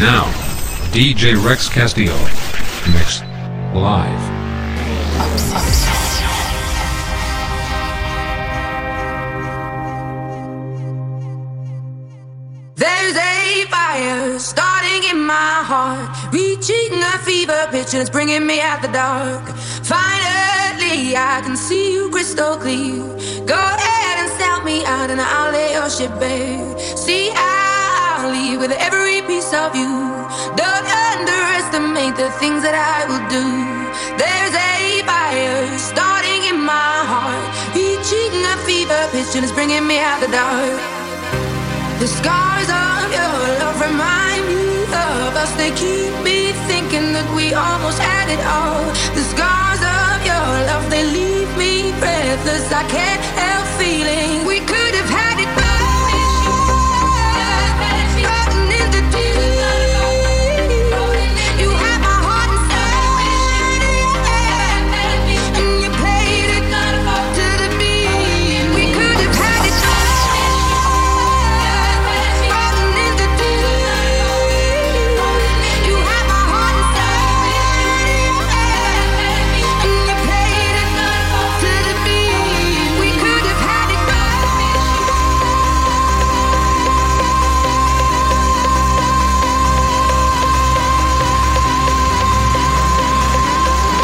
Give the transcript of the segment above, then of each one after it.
Now, DJ Rex Castillo. Mix. Live. There's a fire starting in my heart, reaching a fever pitch, and it's bringing me out the dark. Finally, I can see you crystal clear. Go ahead and sell me out, and I'll lay your ship bare. See, I'll with every piece of you. Don't underestimate the things that I will do. There's a fire starting in my heart, reaching a fever pitch, and it's bringing me out the dark. The scars of your love remind me of us. They keep me thinking that we almost had it all. The scars of your love, they leave me breathless. I can't help feeling we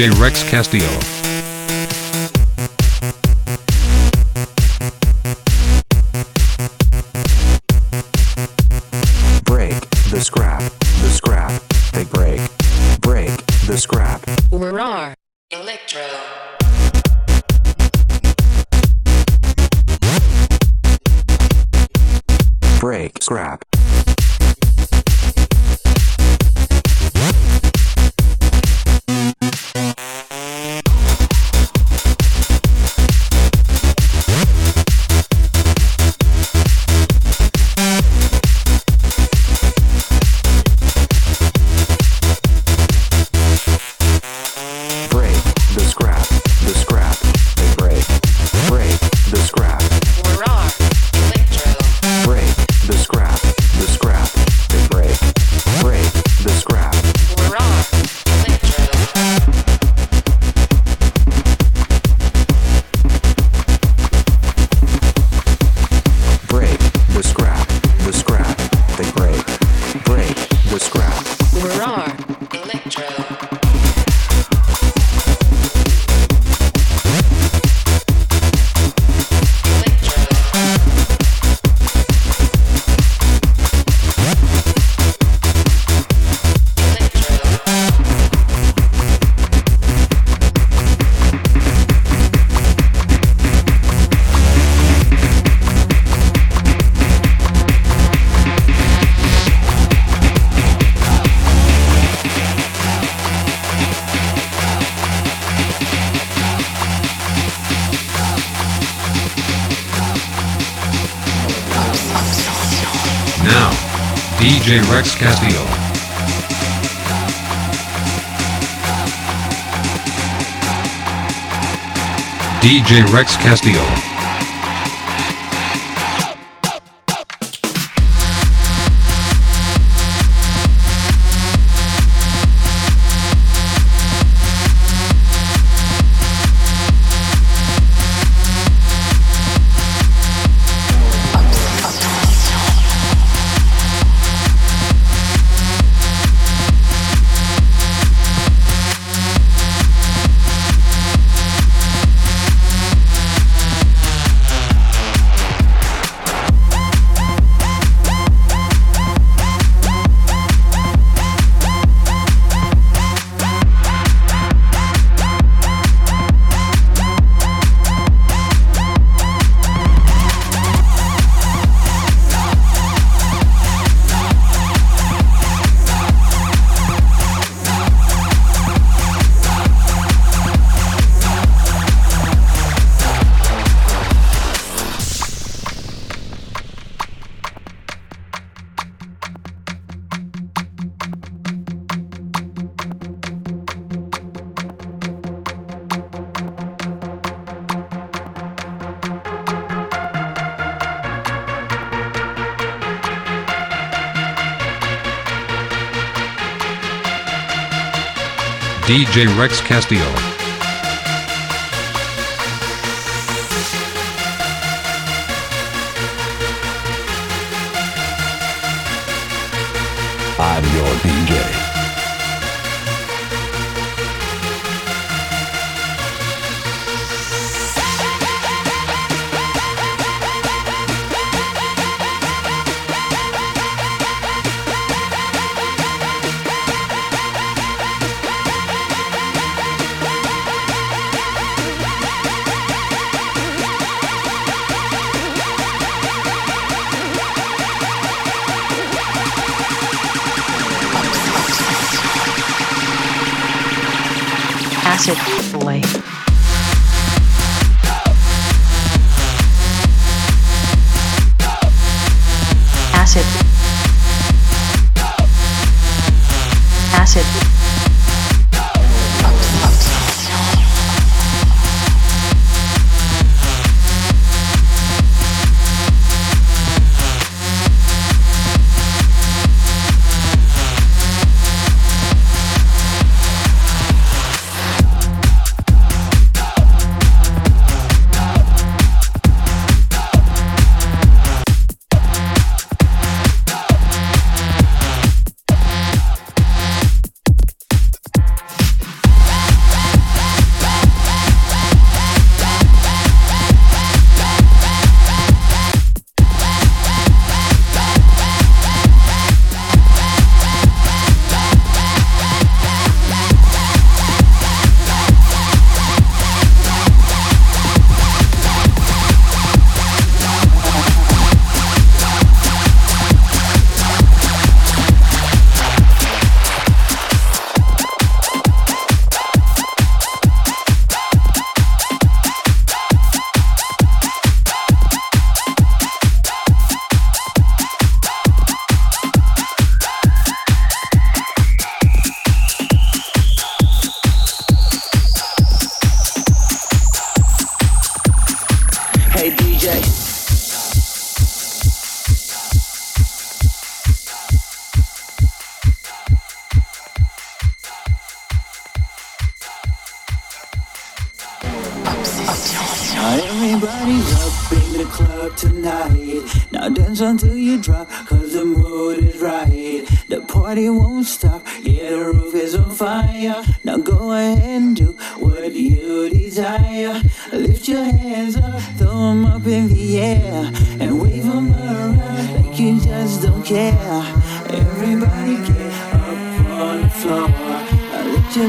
DJ Rex Castillo. Rex Castillo. DJ Rex Castillo. DJ Rex Castillo.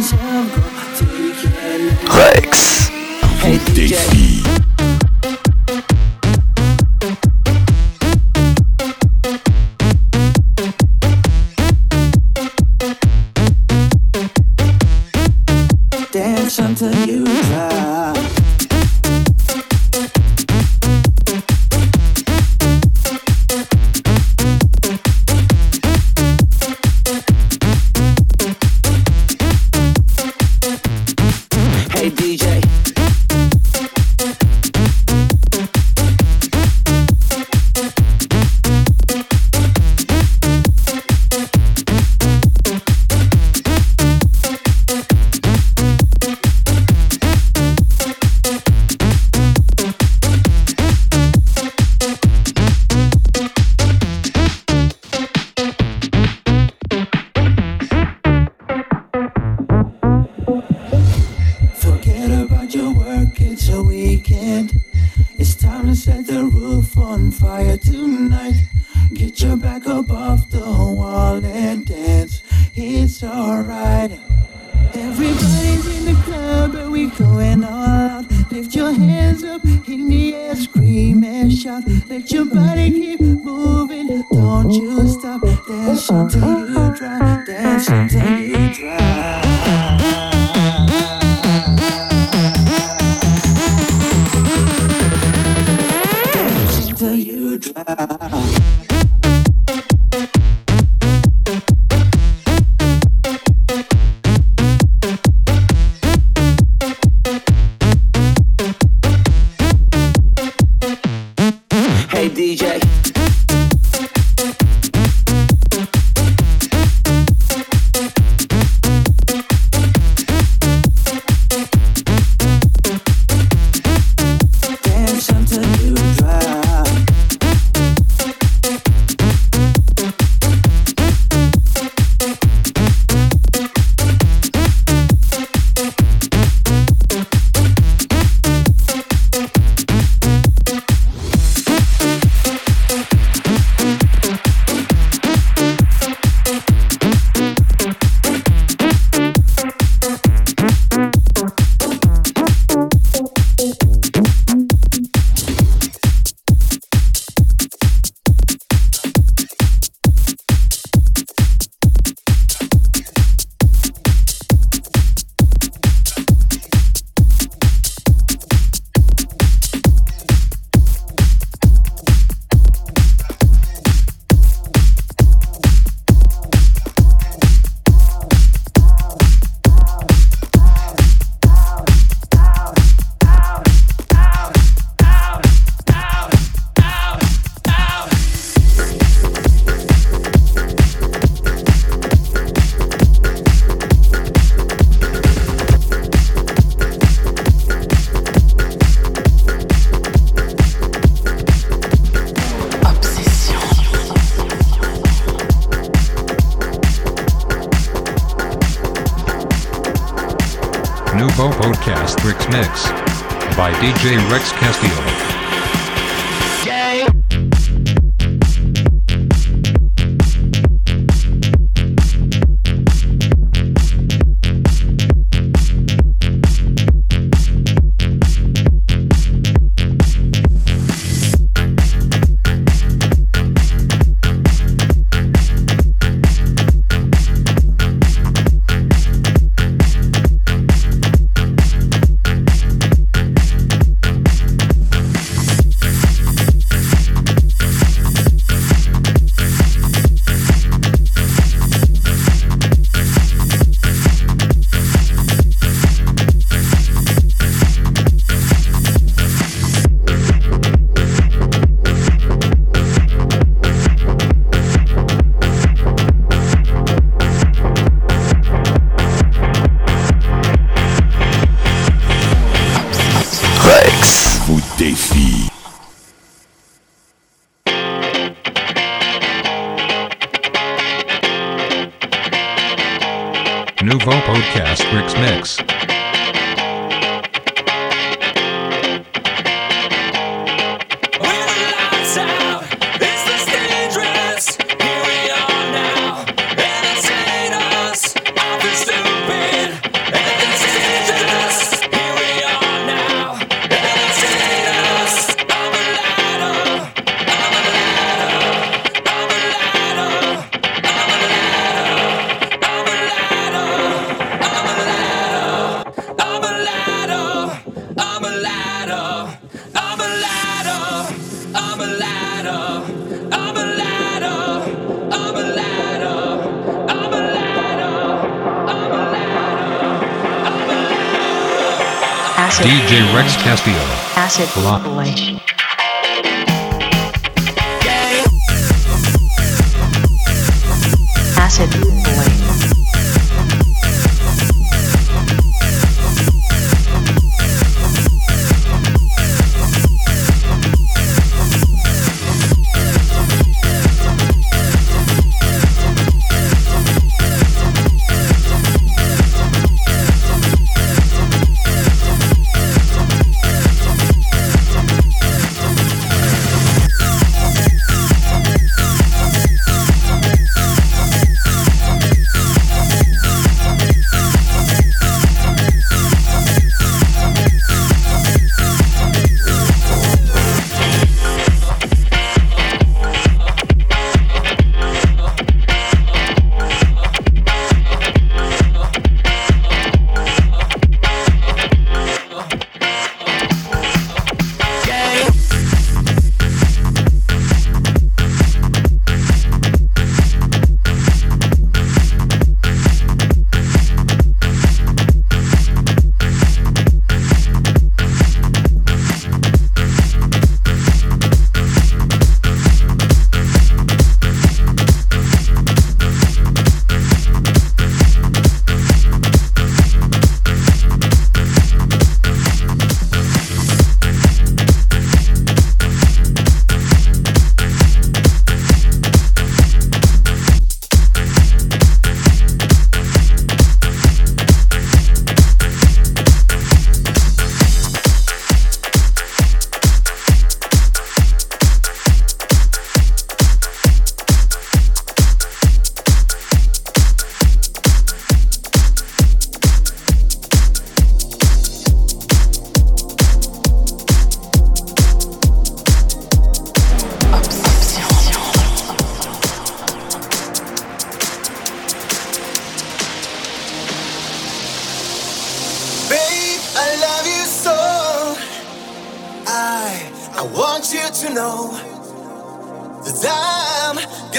Now Acid.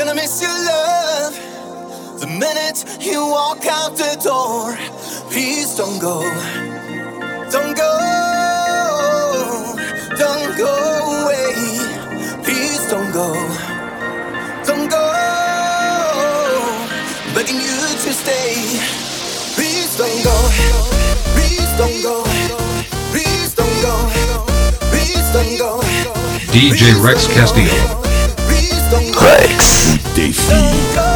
Gonna miss your love the minute you walk out the door. Please don't go, don't go, don't go away. Please don't go, don't go. Begging you to stay. Please don't go, please don't go, please don't go, please don't go. Don't go. DJ Rex Castillo. Alex. O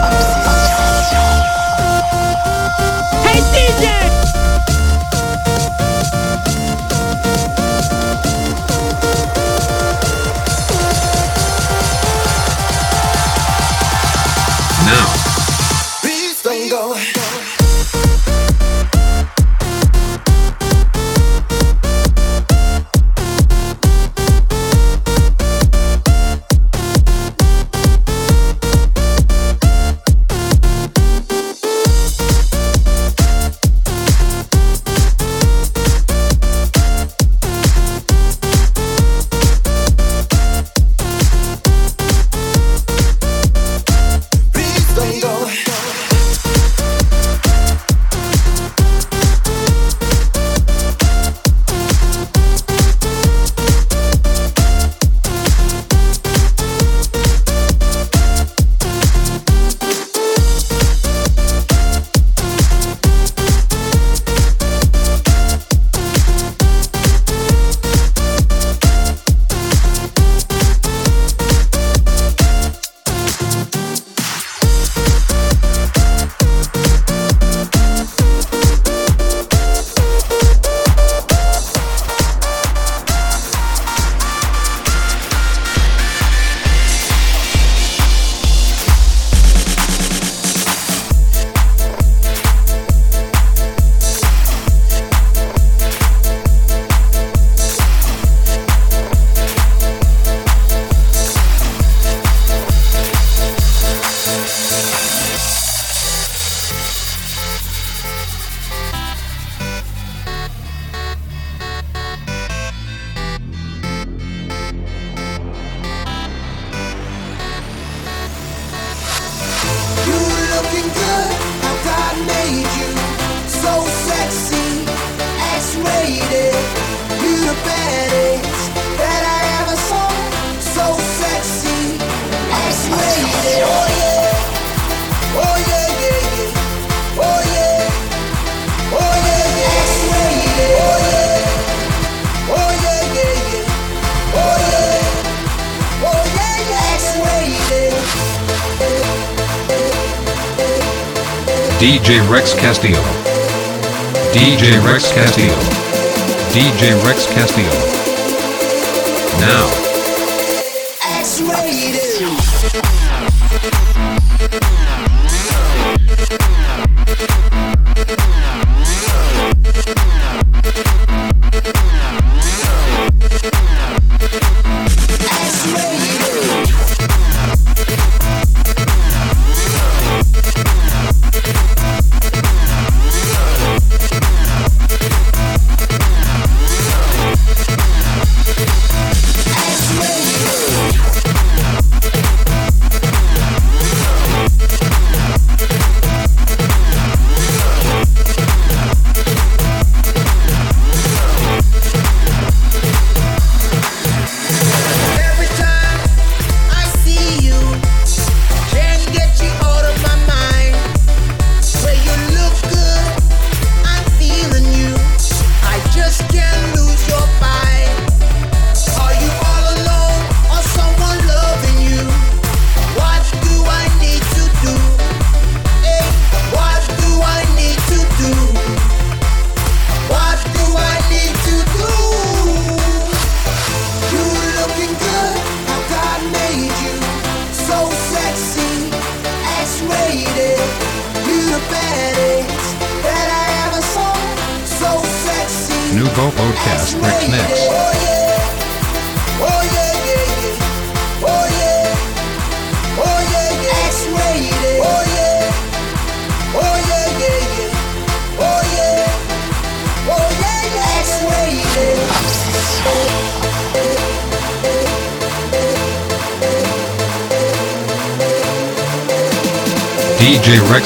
DJ Rex Castillo. DJ Rex Castillo. DJ Rex Castillo. Now.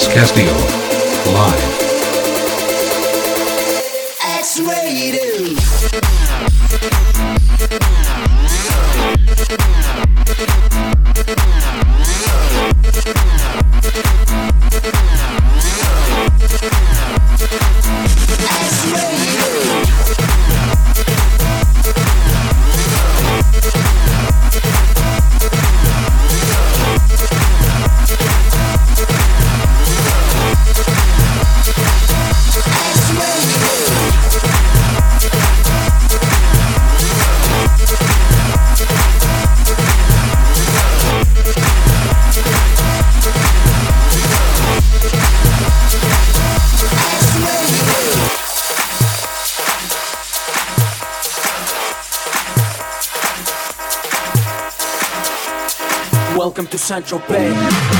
Alex Castillo. Central Bay.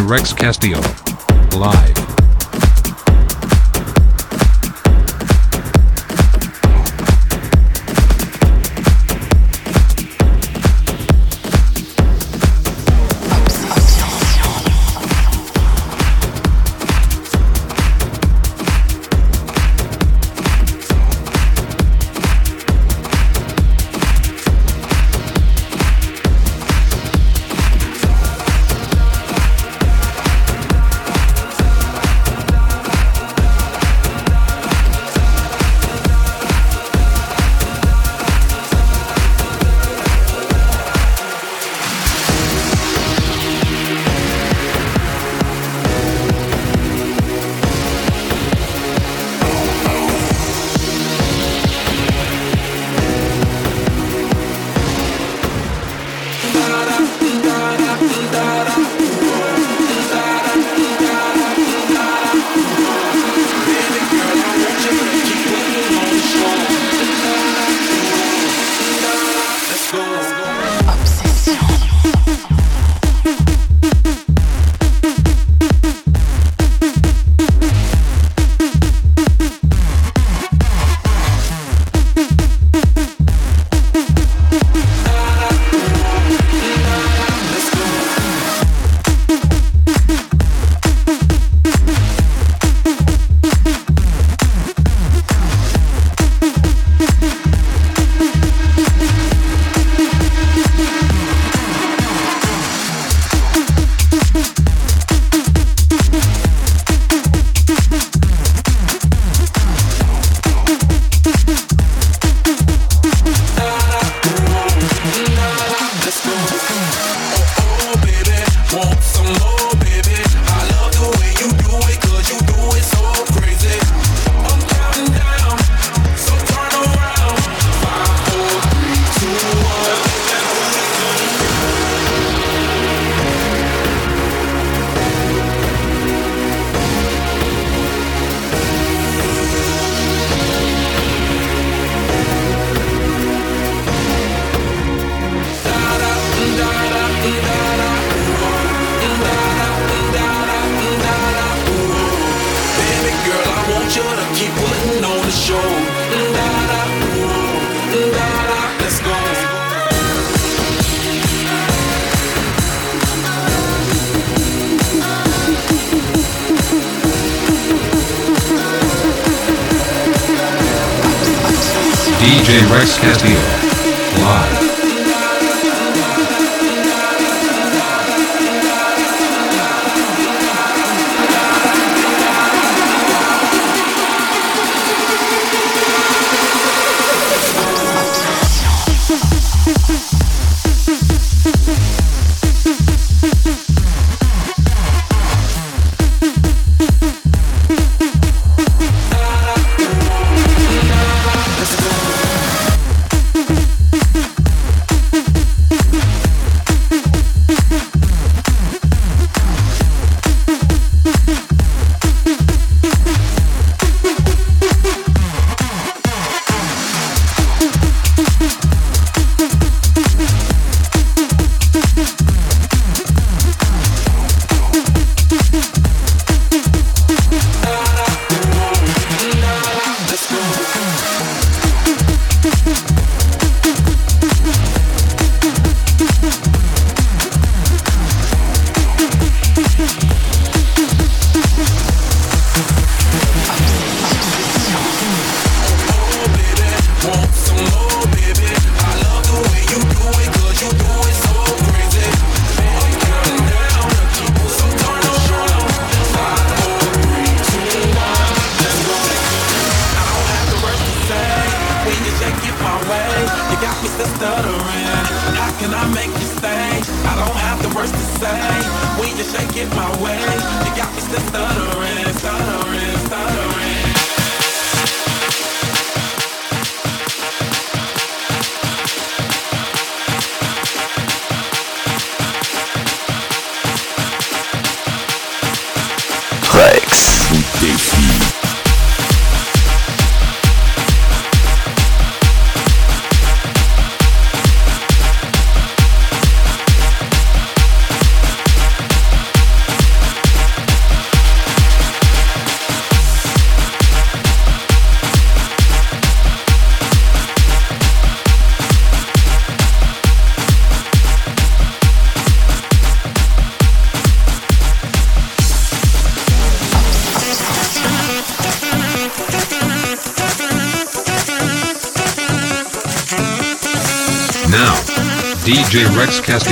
Rex Castillo. Live. DJ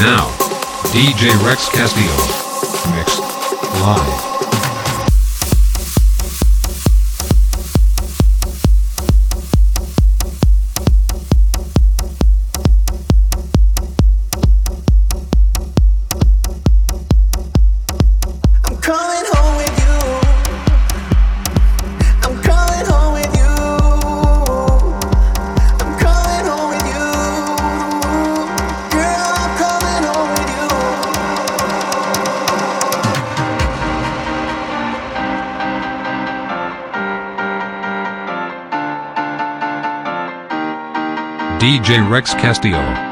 Now, DJ Rex Castillo. Mixed live. DJ Rex Castillo.